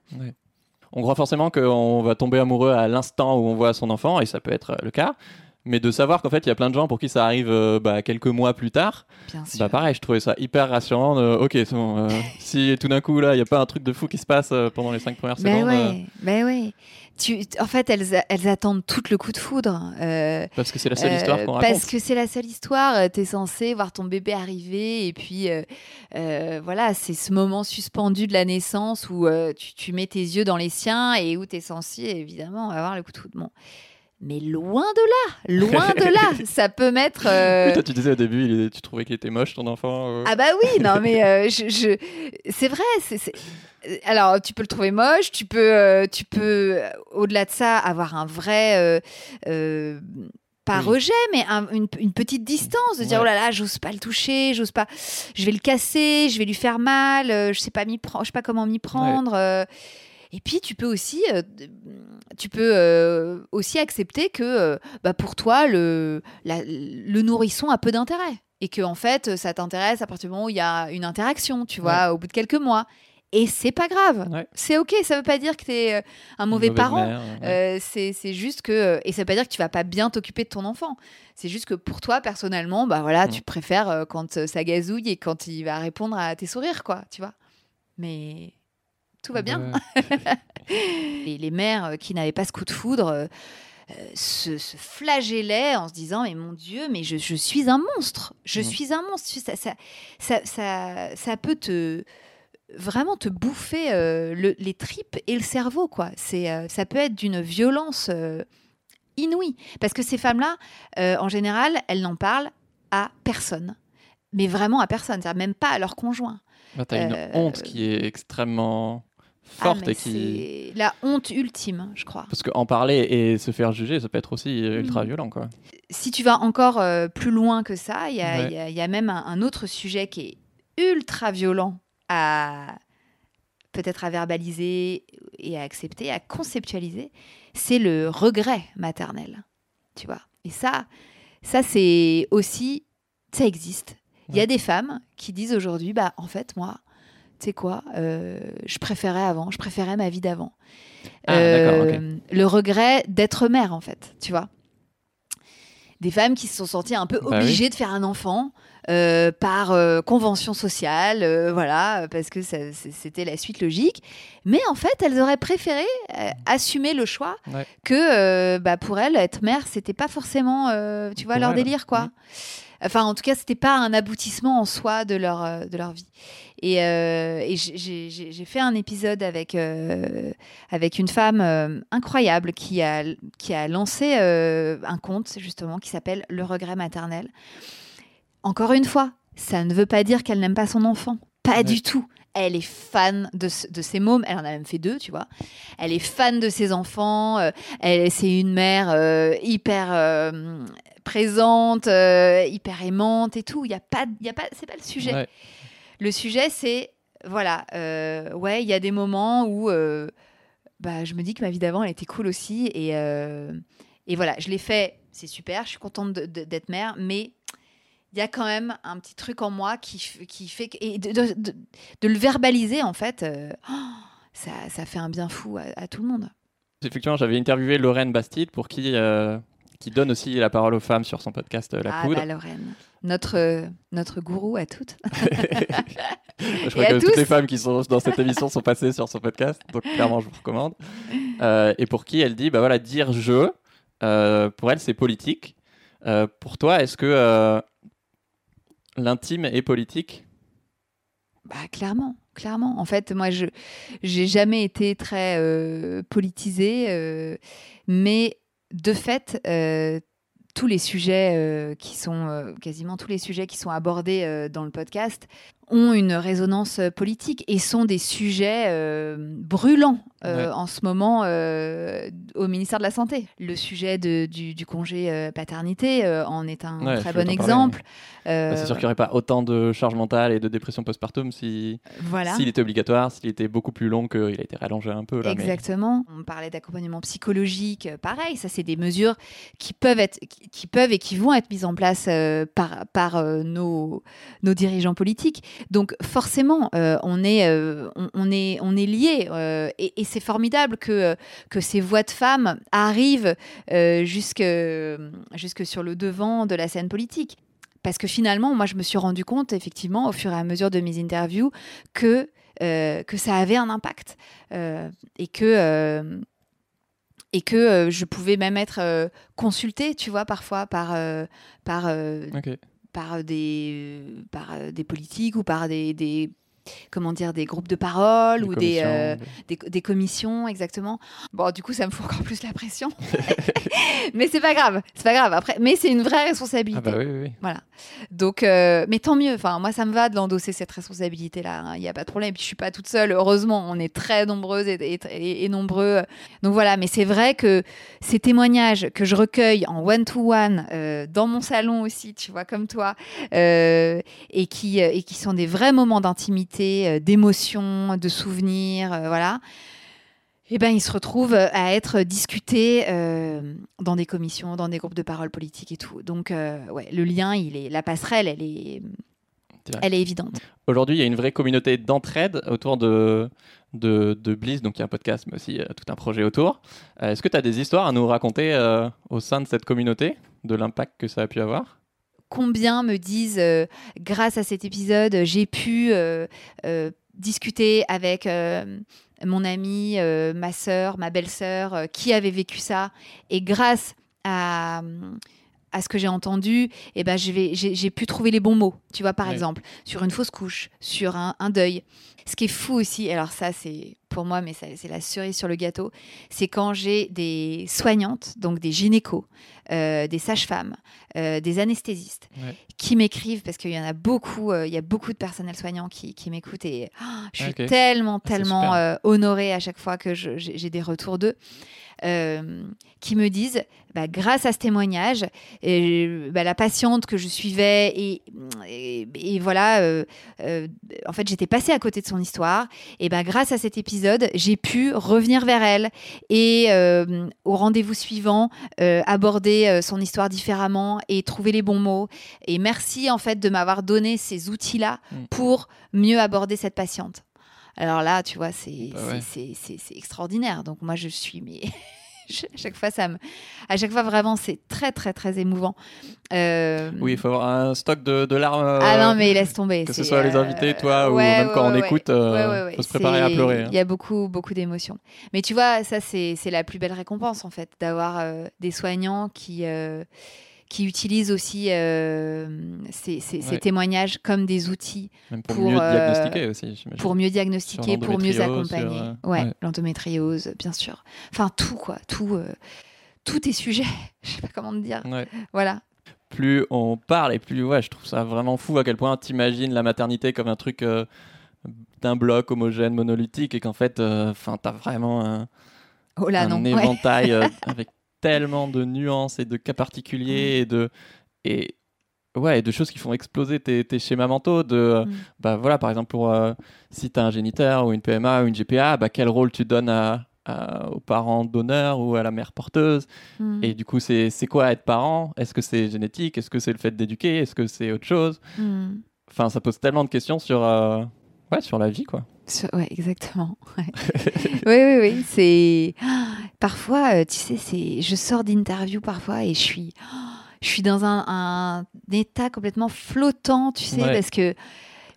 On croit forcément qu'on va tomber amoureux à l'instant où on voit son enfant, et ça peut être le cas. Mais de savoir qu'en fait, il y a plein de gens pour qui ça arrive euh, bah, quelques mois plus tard, Bien sûr. bah pareil, je trouvais ça hyper rassurant. ok, c'est bon, euh, si tout d'un coup, là, il n'y a pas un truc de fou qui se passe euh, pendant les cinq premières Mais secondes, euh, ouais, mais ouais. Tu, en fait, elles, attendent tout le coup de foudre. parce que c'est la seule histoire qu'on raconte. Parce que c'est la seule histoire. Tu es censé voir ton bébé arriver et puis voilà, c'est ce moment suspendu de la naissance où tu, tu mets tes yeux dans les siens et où tu es censé évidemment avoir le coup de foudre. Bon. Mais loin de là, loin de là, ça peut mettre. euh, toi, tu disais au début, il tu trouvais qu'il était moche ton enfant. euh. Ah bah oui, non mais euh, je, je- c'est vrai. Alors tu peux le trouver moche, tu peux, tu peux au-delà de ça avoir un vrai, pas Oui. rejet, mais un- une, une petite distance de dire Ouais. oh là là, j'ose pas le toucher, j'ose pas, je vais le casser, je vais lui faire mal, je sais pas m'y prendre, je sais pas comment m'y prendre. Et puis tu peux aussi, euh, tu peux euh, aussi accepter que euh, bah, pour toi le, la- le nourrisson a peu d'intérêt et que en fait ça t'intéresse à partir du moment où il y a une interaction, tu vois, au bout de quelques mois. Et c'est pas grave, Ouais. c'est ok. Ça veut pas dire que t'es euh, un mauvais parent. mère, ouais. C'est juste que et ça veut pas dire que tu vas pas bien t'occuper de ton enfant. C'est juste que pour toi personnellement, bah voilà, Mm. tu préfères quand ça gazouille et quand il va répondre à tes sourires, quoi, tu vois. Mais tout va bien. Les, mères euh, qui n'avaient pas ce coup de foudre euh, se, se flagellaient en se disant mais mon Dieu, mais je, je suis un monstre, je suis un monstre. Ça, ça, ça, ça, ça peut te vraiment te bouffer euh, le- les tripes et le cerveau quoi. C'est euh, ça peut être d'une violence euh, inouïe parce que ces femmes-là, euh, en général, elles n'en parlent à personne, mais vraiment à personne, même pas à leur conjoint. Là, t'as une honte qui est extrêmement forte qui. c'est la honte ultime, je crois. Parce qu'en parler et se faire juger, ça peut être aussi euh, ultra Mhm. violent, quoi. si tu vas encore euh, plus loin que ça, il y, a- Ouais. il y a- il y a même un, un autre sujet qui est ultra violent à peut-être à verbaliser et à accepter, à conceptualiser, c'est le regret maternel. Tu vois. Et ça, ça c'est aussi, ça existe. Il y a des femmes qui disent aujourd'hui, bah en fait moi, tu sais quoi, euh, je préférais avant, je préférais ma vie d'avant. Ah. Euh, Le regret d'être mère en fait, tu vois des femmes qui se sont senties un peu Bah oui. obligées de faire un enfant euh, par euh, convention sociale, euh, voilà, parce que c'était la suite logique. Mais en fait, elles auraient préféré assumer le choix Ouais. que bah, pour elles, être mère, c'était pas forcément, tu vois, Pour leur elles, délire, quoi. Enfin, en tout cas, c'était pas un aboutissement en soi de leur, de leur vie. Et, euh, et j'ai- fait un épisode avec, euh, avec une femme euh, incroyable qui a, qui a lancé un compte, justement, qui s'appelle Le regret maternel. Encore une fois, ça ne veut pas dire qu'elle n'aime pas son enfant. Pas Ouais. du tout. elle est fan de, de ses mômes. Elle en a même fait deux, tu vois. Elle est fan de ses enfants. euh, elle, c'est une mère euh, hyper euh, présente, hyper aimante et tout. Il y a pas, il y a pas, c'est pas le sujet. Ouais. Le sujet, c'est voilà, euh, ouais, il y a des moments où euh, bah, je me dis que ma vie d'avant, elle était cool aussi. Et, euh, et voilà, je l'ai fait, c'est super, je suis contente d'être mère, mais il y a quand même un petit truc en moi qui, qui fait. Et de, le verbaliser, en fait, oh, ça, ça fait un bien fou à, tout le monde. Effectivement, j'avais interviewé Lorraine Bastide pour qui, qui donne aussi la parole aux femmes sur son podcast euh, La ah, Poudre. bah, Lorraine, notre, euh, notre gourou à toutes. je crois que toutes les femmes qui sont dans cette émission sont passées sur son podcast, donc clairement je vous recommande. Euh, et pour qui elle dit, bah voilà, dire je, euh, pour elle c'est politique. Euh, pour toi, est-ce que l'intime est politique? Bah, clairement, clairement. En fait, moi, je j'ai jamais été très euh, politisée, euh, mais de fait, euh, tous les sujets euh, qui sont euh, quasiment tous les sujets qui sont abordés dans le podcast ont une résonance euh, politique et sont des sujets euh, brûlants euh, Ouais. en ce moment euh, au ministère de la Santé. Le sujet de- du, du congé paternité en est un Ouais, très bon exemple. Bah, C'est sûr qu'il n'y aurait pas autant de charge mentale et de dépression postpartum si voilà. s'il était obligatoire, s'il était beaucoup plus long qu'il a été rallongé un peu. Là, mais- Exactement. On parlait d'accompagnement psychologique, pareil, ça c'est des mesures qui peuvent être, qui, qui peuvent et qui vont être mises en place par, par nos, nos dirigeants politiques. Donc forcément, euh, on est, euh, on, est, on est liés euh, et, c'est formidable que que ces voix de femmes arrivent euh, jusque jusque sur le devant de la scène politique. Parce que finalement, moi, je me suis rendu compte, effectivement, au fur et à mesure de mes interviews, que que ça avait un impact et que et que je pouvais même être consultée, tu vois, parfois par par. Par des par euh, des politiques ou par des, des comment dire des groupes de parole ou des, commissions, euh, des- commissions exactement bon du coup ça me fout encore plus la pression mais c'est pas grave c'est pas grave après mais c'est une vraie responsabilité Ah bah oui, oui, oui. voilà. Donc, euh, mais tant mieux. Enfin, moi, ça me va de l'endosser cette responsabilité-là. Il n'y a pas de problème. Puis, je suis pas toute seule. Heureusement, on est très nombreuses et, et- et- et nombreux. Donc voilà. Mais c'est vrai que ces témoignages que je recueille en one-to-one euh, dans mon salon aussi, tu vois, comme toi, et qui et qui sont des vrais moments d'intimité, euh, d'émotion, de souvenirs, euh, voilà. Eh ben, ils se retrouvent euh, à être discutés euh, dans des commissions, dans des groupes de parole politiques et tout. Donc, euh, ouais, le lien, il est, la passerelle, elle est, elle est évidente. Aujourd'hui, il y a une vraie communauté d'entraide autour de, de, de Bliss, donc il y a un podcast, mais aussi euh, tout un projet autour. Est-ce que tu as des histoires à nous raconter au sein de cette communauté, de l'impact que ça a pu avoir? Combien me disent, euh, grâce à cet épisode, j'ai pu euh, euh, discuter avec euh, mon amie, euh, ma sœur, ma belle-sœur, euh, qui avait vécu ça, et grâce à à ce que j'ai entendu, eh ben, j'ai pu trouver les bons mots. Tu vois, par Ouais. exemple, sur une fausse couche, sur un, un deuil. Ce qui est fou aussi, alors ça, c'est pour moi, mais c'est la cerise sur le gâteau, c'est quand j'ai des soignantes, donc des gynécos, euh, des sages-femmes, euh, des anesthésistes, Ouais. qui m'écrivent, parce qu'il y en a beaucoup, euh, il y a beaucoup de personnel soignant qui, qui m'écoutent, et ah, je suis Ok. tellement, c'est tellement honorée à chaque fois que j'ai des retours d'eux. Euh, qui me disent, bah, grâce à ce témoignage, et, bah, la patiente que je suivais, et, et, et voilà, euh, euh, en fait, j'étais passée à côté de son histoire, et bah, grâce à cet épisode, j'ai pu revenir vers elle et euh, au rendez-vous suivant, aborder son histoire différemment et trouver les bons mots. Et merci en fait de m'avoir donné ces outils-là Mm. pour mieux aborder cette patiente. Alors là, tu vois, c'est Bah ouais. extraordinaire. Donc moi, je suis, mais à chaque fois, ça me, à chaque fois vraiment, c'est très très très émouvant. Euh, Oui, il faut avoir un stock de, de larmes. euh, ah non, mais laisse tomber. que ce soit les euh, invités, toi, ou même ouais, quand on écoute, euh, ouais. faut se préparer à pleurer. hein. Il y a beaucoup, beaucoup d'émotions. Mais tu vois, ça, c'est c'est la plus belle récompense, en fait, d'avoir euh, des soignants qui, euh, qui utilisent aussi euh, ces, ces- ces Ouais. témoignages comme des outils Même pour, pour, mieux euh, diagnostiquer aussi, pour mieux diagnostiquer, pour mieux accompagner. sur, euh, ouais, ouais. l'endométriose, bien sûr. Enfin, tout, quoi. Tout, euh, tout est sujet. Je sais pas comment te dire. Voilà. plus on parle et plus ouais, je trouve ça vraiment fou à quel point t'imagines la maternité comme un truc euh, d'un bloc homogène monolithique et qu'en fait, enfin, t'as vraiment un, oh là, un non. ouais. éventail euh, avec tellement de nuances et de cas particuliers et de et ouais et de choses qui font exploser tes, tes schémas mentaux de Mm. bah voilà par exemple pour euh, si tu as un géniteur ou une PMA ou une GPA bah quel rôle tu donnes à, à- aux parents donneurs ou à la mère porteuse? Mm. et du coup c'est c'est quoi être parent? Est-ce que c'est génétique? Est-ce que c'est le fait d'éduquer? Est-ce que c'est autre chose? Mm. enfin ça pose tellement de questions sur euh, ouais sur la vie quoi Ouais, exactement. ouais. oui, oui, oui. C'est parfois, euh, tu sais, c'est. Je sors d'interview parfois et je suis, je suis dans un, un état complètement flottant, tu sais, Ouais. parce que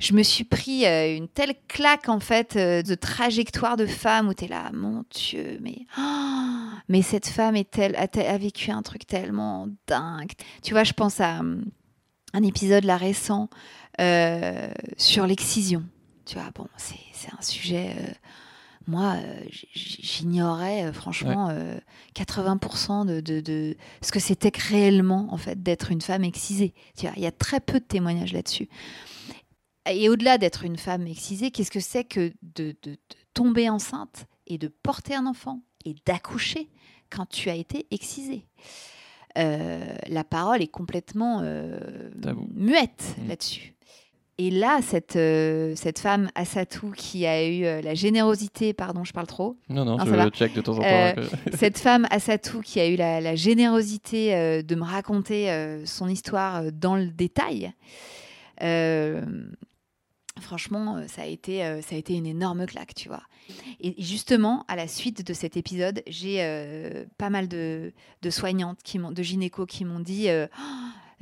je me suis pris euh, une telle claque en fait euh, de trajectoire de femme où tu es là, mon Dieu, mais mais cette femme est telle, a, a vécu un truc tellement dingue. Tu vois, je pense à hum, un épisode là récent euh, sur l'excision. Tu vois, bon, c'est un sujet. euh, moi, euh, j'ignorais euh, franchement euh, 80% de, de, de ce que c'était réellement en fait d'être une femme excisée. Tu vois, il y a très peu de témoignages là-dessus. Et au-delà d'être une femme excisée, qu'est-ce que c'est que de, tomber enceinte et de porter un enfant et d'accoucher quand tu as été excisée? Euh, La parole est complètement euh, muette Mm. là-dessus. Et là, cette, euh, cette femme, Assatou, qui a eu euh, la générosité, pardon, je parle trop, non non Non, je check de temps en temps Euh, que- cette femme, Assatou, qui a eu la, la générosité euh, de me raconter son histoire dans le détail, franchement, ça a, été, ça a été une énorme claque, tu vois. Et justement, à la suite de cet épisode, j'ai pas mal de, de soignantes, qui de gynécos qui m'ont dit... Oh,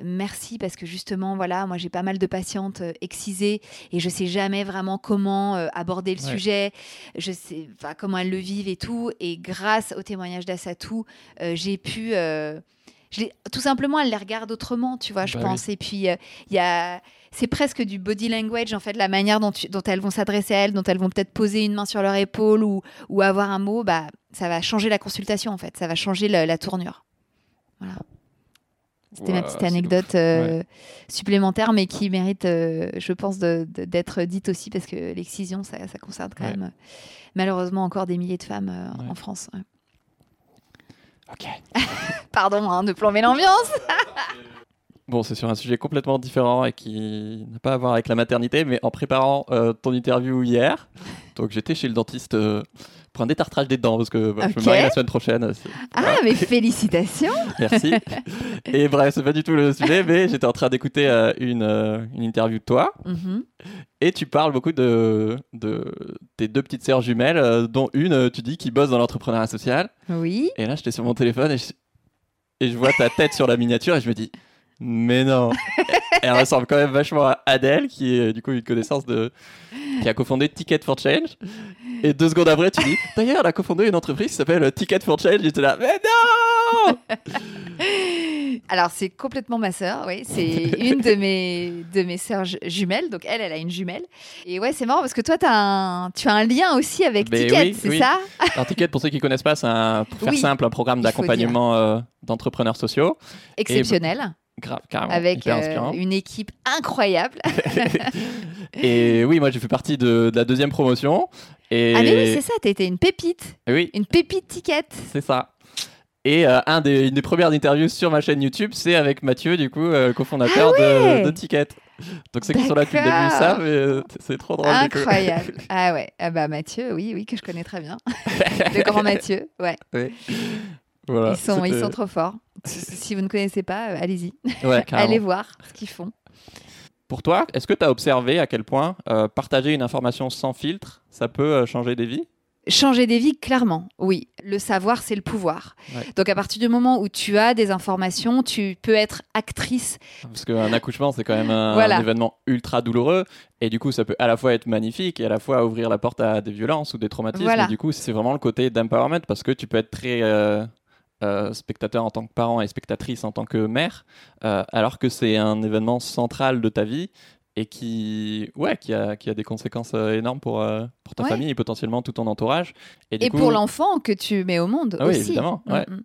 Merci parce que justement, voilà, moi j'ai pas mal de patientes euh, excisées et je sais jamais vraiment comment euh, aborder le Ouais. sujet, je sais enfin, comment elles le vivent et tout. Et grâce au témoignage d'Assatou, euh, j'ai pu. je tout simplement, elle les regarde autrement, tu vois, je Bah pense. Et puis, euh, il y a. C'est presque du body language, en fait, la manière dont, tu- dont elles vont s'adresser à elles, dont elles vont peut-être poser une main sur leur épaule ou, ou avoir un mot, bah, ça va changer la consultation, en fait. Ça va changer le- la tournure. Voilà. C'était ma petite anecdote euh, Ouais. supplémentaire, mais qui mérite, euh, je pense, d'être dite aussi, parce que l'excision, ça, ça concerne quand Ouais. même, euh, malheureusement, encore des milliers de femmes Ouais. en France. ok Pardon hein, de plomber l'ambiance. Bon, c'est sur un sujet complètement différent et qui n'a pas à voir avec la maternité, mais en préparant ton interview hier, donc j'étais chez le dentiste euh, pour un détartrage des dents parce que bah, je me marie la semaine prochaine. Ah, mais félicitations. Merci. et bref, c'est pas du tout le sujet, mais j'étais en train d'écouter euh, une, euh, une interview de toi Mhm. et tu parles beaucoup de, de tes deux petites sœurs jumelles, dont une, tu dis, qui bosse dans l'entrepreneuriat social. Oui. Et là, j'étais sur mon téléphone et je, et je vois ta tête sur la miniature et je me dis, mais non. Elle ressemble quand même vachement à Adèle, qui est du coup une connaissance de. qui a cofondé Ticket for Change. Et deux secondes après, tu dis, d'ailleurs, elle a cofondé une entreprise qui s'appelle Ticket for Change. J'étais là, mais non Alors, c'est complètement ma sœur, oui. C'est une de mes, de mes sœurs ju- jumelles. Donc, elle, elle a une jumelle. Et ouais, c'est marrant parce que toi, as un, tu as un lien aussi avec Ben Ticket, oui, c'est oui. ça? Alors, Ticket, pour ceux qui connaissent pas, c'est un, pour faire Oui, simple, un programme d'accompagnement euh, d'entrepreneurs sociaux. Exceptionnel. Grave, carrément. avec euh, une équipe incroyable. Et oui, moi, j'ai fait partie de, de la deuxième promotion. Et Ah, mais oui, c'est ça, t'étais une pépite. oui, Une pépite Ticket. C'est ça. Et euh, un des, une des premières interviews sur ma chaîne YouTube, c'est avec Mathieu, du coup, euh, cofondateur Ah ouais de, de Ticket. Donc ceux qui sont là depuis le début savent, mais c'est trop drôle. Incroyable. Ah ouais, ah bah Mathieu, oui, oui, que je connais très bien. Le grand Mathieu, ouais. Oui. Voilà, ils, sont, ils sont trop forts. Si vous ne connaissez pas, euh, allez-y. Ouais. Allez voir ce qu'ils font. Pour toi, est-ce que tu as observé à quel point euh, partager une information sans filtre, ça peut euh, changer des vies? Changer des vies, clairement, oui. Le savoir, c'est le pouvoir. Ouais. Donc à partir du moment où tu as des informations, tu peux être actrice. Parce qu'un accouchement, c'est quand même un, Voilà. un événement ultra douloureux. Et du coup, ça peut à la fois être magnifique et à la fois ouvrir la porte à des violences ou des traumatismes. Voilà. Et du coup, c'est vraiment le côté d'empowerment parce que tu peux être très euh, euh, spectateur en tant que parent et spectatrice en tant que mère, euh, alors que c'est un événement central de ta vie et qui, ouais, qui, a, qui a des conséquences euh, énormes pour, pour ta Ouais. famille et potentiellement tout ton entourage. du Et coup- pour l'enfant que tu mets au monde Ah oui, aussi. évidemment, Mm, ouais. mm.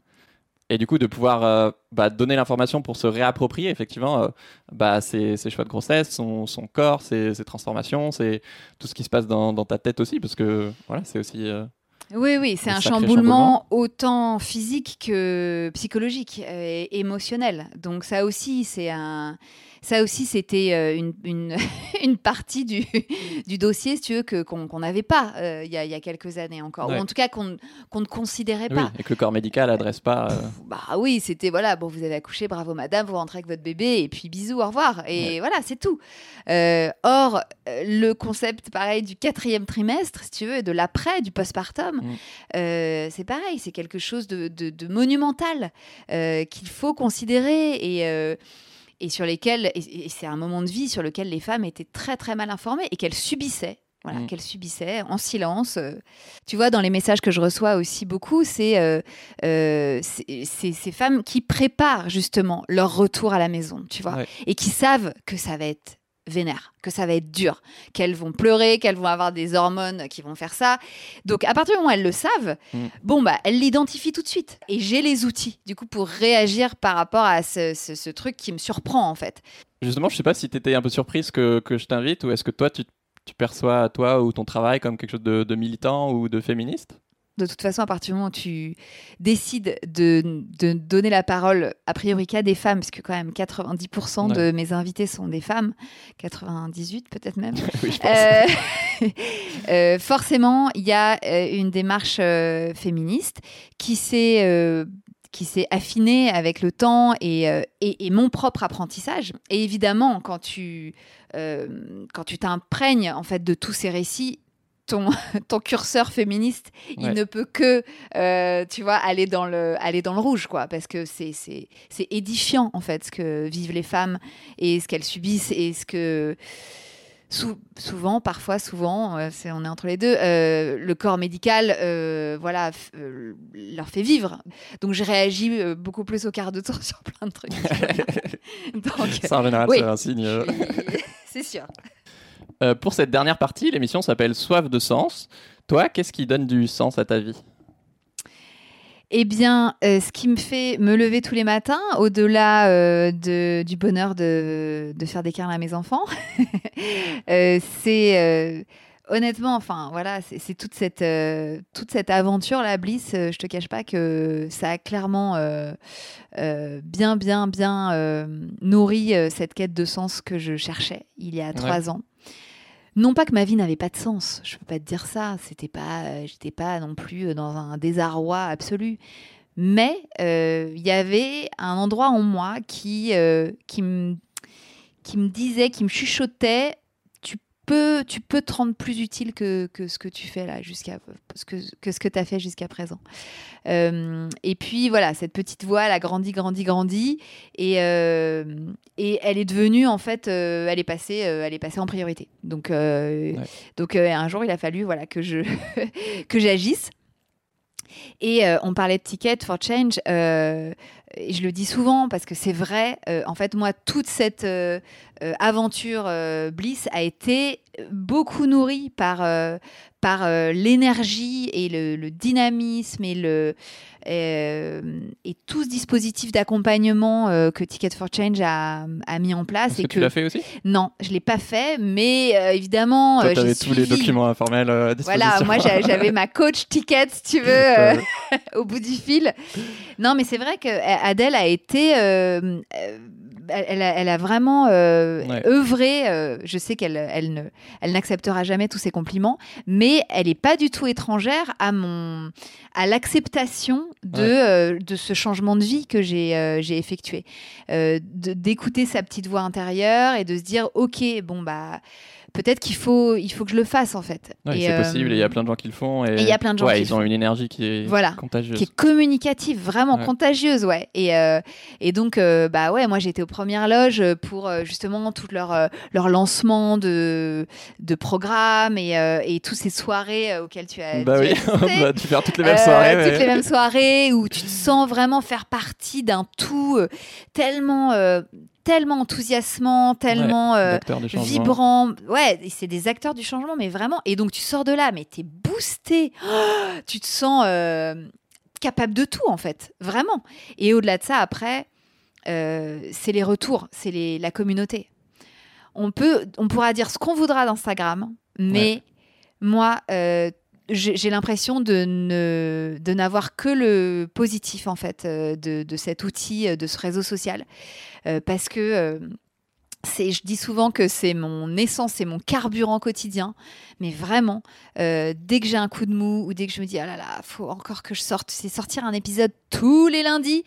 Et du coup, de pouvoir bah, donner l'information pour se réapproprier, effectivement, bah, ses, ses choix de grossesse, son, son corps, ses, ses transformations, c'est tout ce qui se passe dans, dans ta tête aussi, parce que voilà, c'est aussi. Oui, oui, c'est Un chamboulement autant physique que psychologique et émotionnel. Donc ça aussi, c'est un... Ça aussi, c'était euh, une, une, une partie du, du dossier, si tu veux, que, qu'on n'avait pas euh, il y, a, il y a quelques années encore. Ouais. Ou en tout cas, qu'on qu'on ne considérait oui, pas. et que le corps médical adresse pas. euh, Bah oui, c'était voilà, bon, vous avez accouché, bravo madame, vous rentrez avec votre bébé et puis bisous, au revoir. Et voilà, c'est tout. Euh, or, euh, le concept, pareil, du quatrième trimestre, si tu veux, et de l'après, du postpartum, Mm. euh, c'est pareil, c'est quelque chose de, de- de monumental euh, qu'il faut considérer et. Et sur lesquels, et, et c'est un moment de vie sur lequel les femmes étaient très très mal informées et qu'elles subissaient. Voilà, Mm. qu'elles subissaient en silence. euh. Tu vois, dans les messages que je reçois aussi beaucoup, c'est euh, euh, c'est- ces femmes qui préparent justement leur retour à la maison, tu vois, Ouais. et qui savent que ça va être vénère, que ça va être dur, qu'elles vont pleurer, qu'elles vont avoir des hormones qui vont faire ça. Donc à partir du moment où elles le savent, Mm. bon bah elles l'identifient tout de suite. Et j'ai les outils du coup pour réagir par rapport à ce, ce- ce truc qui me surprend en fait. Justement, je sais pas si tu étais un peu surprise que, que je t'invite, ou est-ce que toi, tu, tu perçois toi ou ton travail comme quelque chose de, de militant ou de féministe? De toute façon, à partir du moment où tu décides de, de donner la parole a priori qu'à des femmes, parce que quand même 90% de mes invités sont des femmes, 98 peut-être même, Oui, je pense. Euh, euh, forcément, il y a euh, une démarche euh, féministe qui s'est qui s'est affinée avec le temps et, euh, et, et mon propre apprentissage. Et évidemment, quand tu euh, quand tu t'imprègnes en fait de tous ces récits. Ton, ton curseur féministe, il ne peut que, euh, tu vois, aller dans le, aller dans le rouge, quoi, parce que c'est, c'est, c'est édifiant en fait ce que vivent les femmes et ce qu'elles subissent et ce que Sou- souvent, parfois, souvent, euh, c'est, on est entre les deux, euh, le corps médical euh, voilà, f- leur fait vivre. Donc, je réagis beaucoup plus au quart de tour sur plein de trucs. Donc, Ça, en général, oui. c'est un signe. c'est sûr. Euh, pour cette dernière partie, l'émission s'appelle Soif de sens. Toi, qu'est-ce qui donne du sens à ta vie? Eh bien, euh, ce qui me fait me lever tous les matins, au-delà euh, du bonheur de, de faire des câlins à mes enfants, c'est honnêtement, enfin voilà, c'est toute cette euh, toute cette aventure la Bliss. euh, je te cache pas que ça a clairement euh, bien bien bien nourri cette quête de sens que je cherchais il y a trois ans. Non pas que ma vie n'avait pas de sens, je peux pas te dire ça. C'était pas, euh, j'étais pas non plus euh, dans un désarroi absolu. Mais euh, il y avait un endroit en moi qui euh, qui me qui me disait, qui me chuchotait, peux tu peux te rendre plus utile que, que ce que tu fais là jusqu'à ce que, que ce que tu as fait jusqu'à présent. Euh, et puis voilà, cette petite voix, elle a grandi, grandi, grandi, et, euh, et elle est devenue en fait, euh, elle est passée, elle est passée en priorité. Donc, Ouais. donc un jour, il a fallu voilà que je que j'agisse. Et euh, on parlait de Ticket for Change. euh, et je le dis souvent parce que c'est vrai. euh, en fait, moi, toute cette euh, euh, aventure euh, Bliss a été beaucoup nourrie par, euh, par euh, l'énergie et le, le dynamisme et, le, euh, et tout ce dispositif d'accompagnement euh, que Ticket for Change a, a mis en place. Est-ce et que tu l'as fait aussi? Non, je ne l'ai pas fait, mais évidemment, Toi, avais tous les documents informels à disposition. Voilà, moi j'a- j'avais ma coach ticket, si tu veux, au bout du fil. Non, mais c'est vrai que Adèle a été, elle, a, elle a vraiment euh, Ouais. œuvré. euh, je sais qu'elle, elle ne, elle n'acceptera jamais tous ces compliments, mais elle n'est pas du tout étrangère à mon, à l'acceptation de, Ouais. euh, de ce changement de vie que j'ai, j'ai effectué, d'écouter sa petite voix intérieure et de se dire, ok, bon bah. Peut-être qu'il faut, il faut que je le fasse en fait. Ouais, c'est euh, possible, il y a plein de gens qui le font. Et il y a plein de gens ouais, qui ils ont font. une énergie qui est Voilà. contagieuse. qui est communicative, vraiment Ouais. contagieuse, ouais. Et, euh, et donc, euh, bah ouais, moi j'étais aux premières loges pour justement tout leur, leur lancement de, de programmes et, et toutes ces soirées auxquelles tu as, Bah tu oui, bah, tu fais toutes les mêmes soirées. toutes les mêmes soirées où tu te sens vraiment faire partie d'un tout tellement, tellement enthousiasmant, tellement euh, vibrant. Ouais, c'est des acteurs du changement, mais vraiment. Et donc tu sors de là, mais t'es boosté. Oh, tu te sens euh, capable de tout en fait, vraiment. Et au-delà de ça, après, euh, c'est les retours, c'est les- la communauté. On peut, on pourra dire ce qu'on voudra d'Instagram, mais moi, j'ai l'impression de ne de n'avoir que le positif en fait euh, de, de cet outil, euh, de ce réseau social, Euh, parce que euh, c'est, je dis souvent que c'est mon essence, c'est mon carburant quotidien, mais vraiment, euh, dès que j'ai un coup de mou ou dès que je me dis ah là là, faut encore que je sorte, c'est sortir un épisode tous les lundis,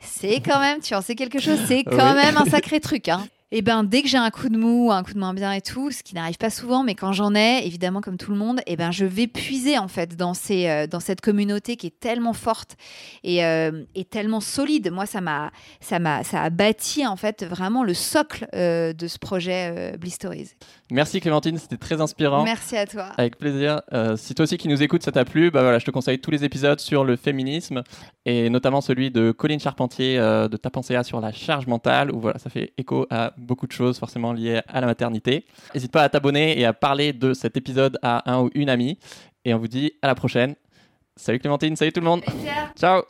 c'est quand même, tu en sais quelque chose, c'est quand Oui. même un sacré truc. Hein. Et ben dès que j'ai un coup de mou, un coup de moins bien et tout, ce qui n'arrive pas souvent, mais quand j'en ai, évidemment comme tout le monde, et ben je vais puiser en fait dans ces, euh, dans cette communauté qui est tellement forte et, euh, et tellement solide. Moi ça m'a, ça m'a, ça a bâti en fait vraiment le socle euh, de ce projet euh, Bliss Stories. Merci Clémentine, c'était très inspirant. Merci à toi. Avec plaisir. Si toi aussi qui nous écoutes, ça t'a plu, bah voilà, je te conseille tous les épisodes sur le féminisme et notamment celui de Colline Charpentier de Ta pensée sur la charge mentale où voilà, ça fait écho à beaucoup de choses forcément liées à la maternité. N'hésite pas à t'abonner et à parler de cet épisode à un ou une amie et on vous dit à la prochaine. Salut Clémentine, salut tout le monde. Ciao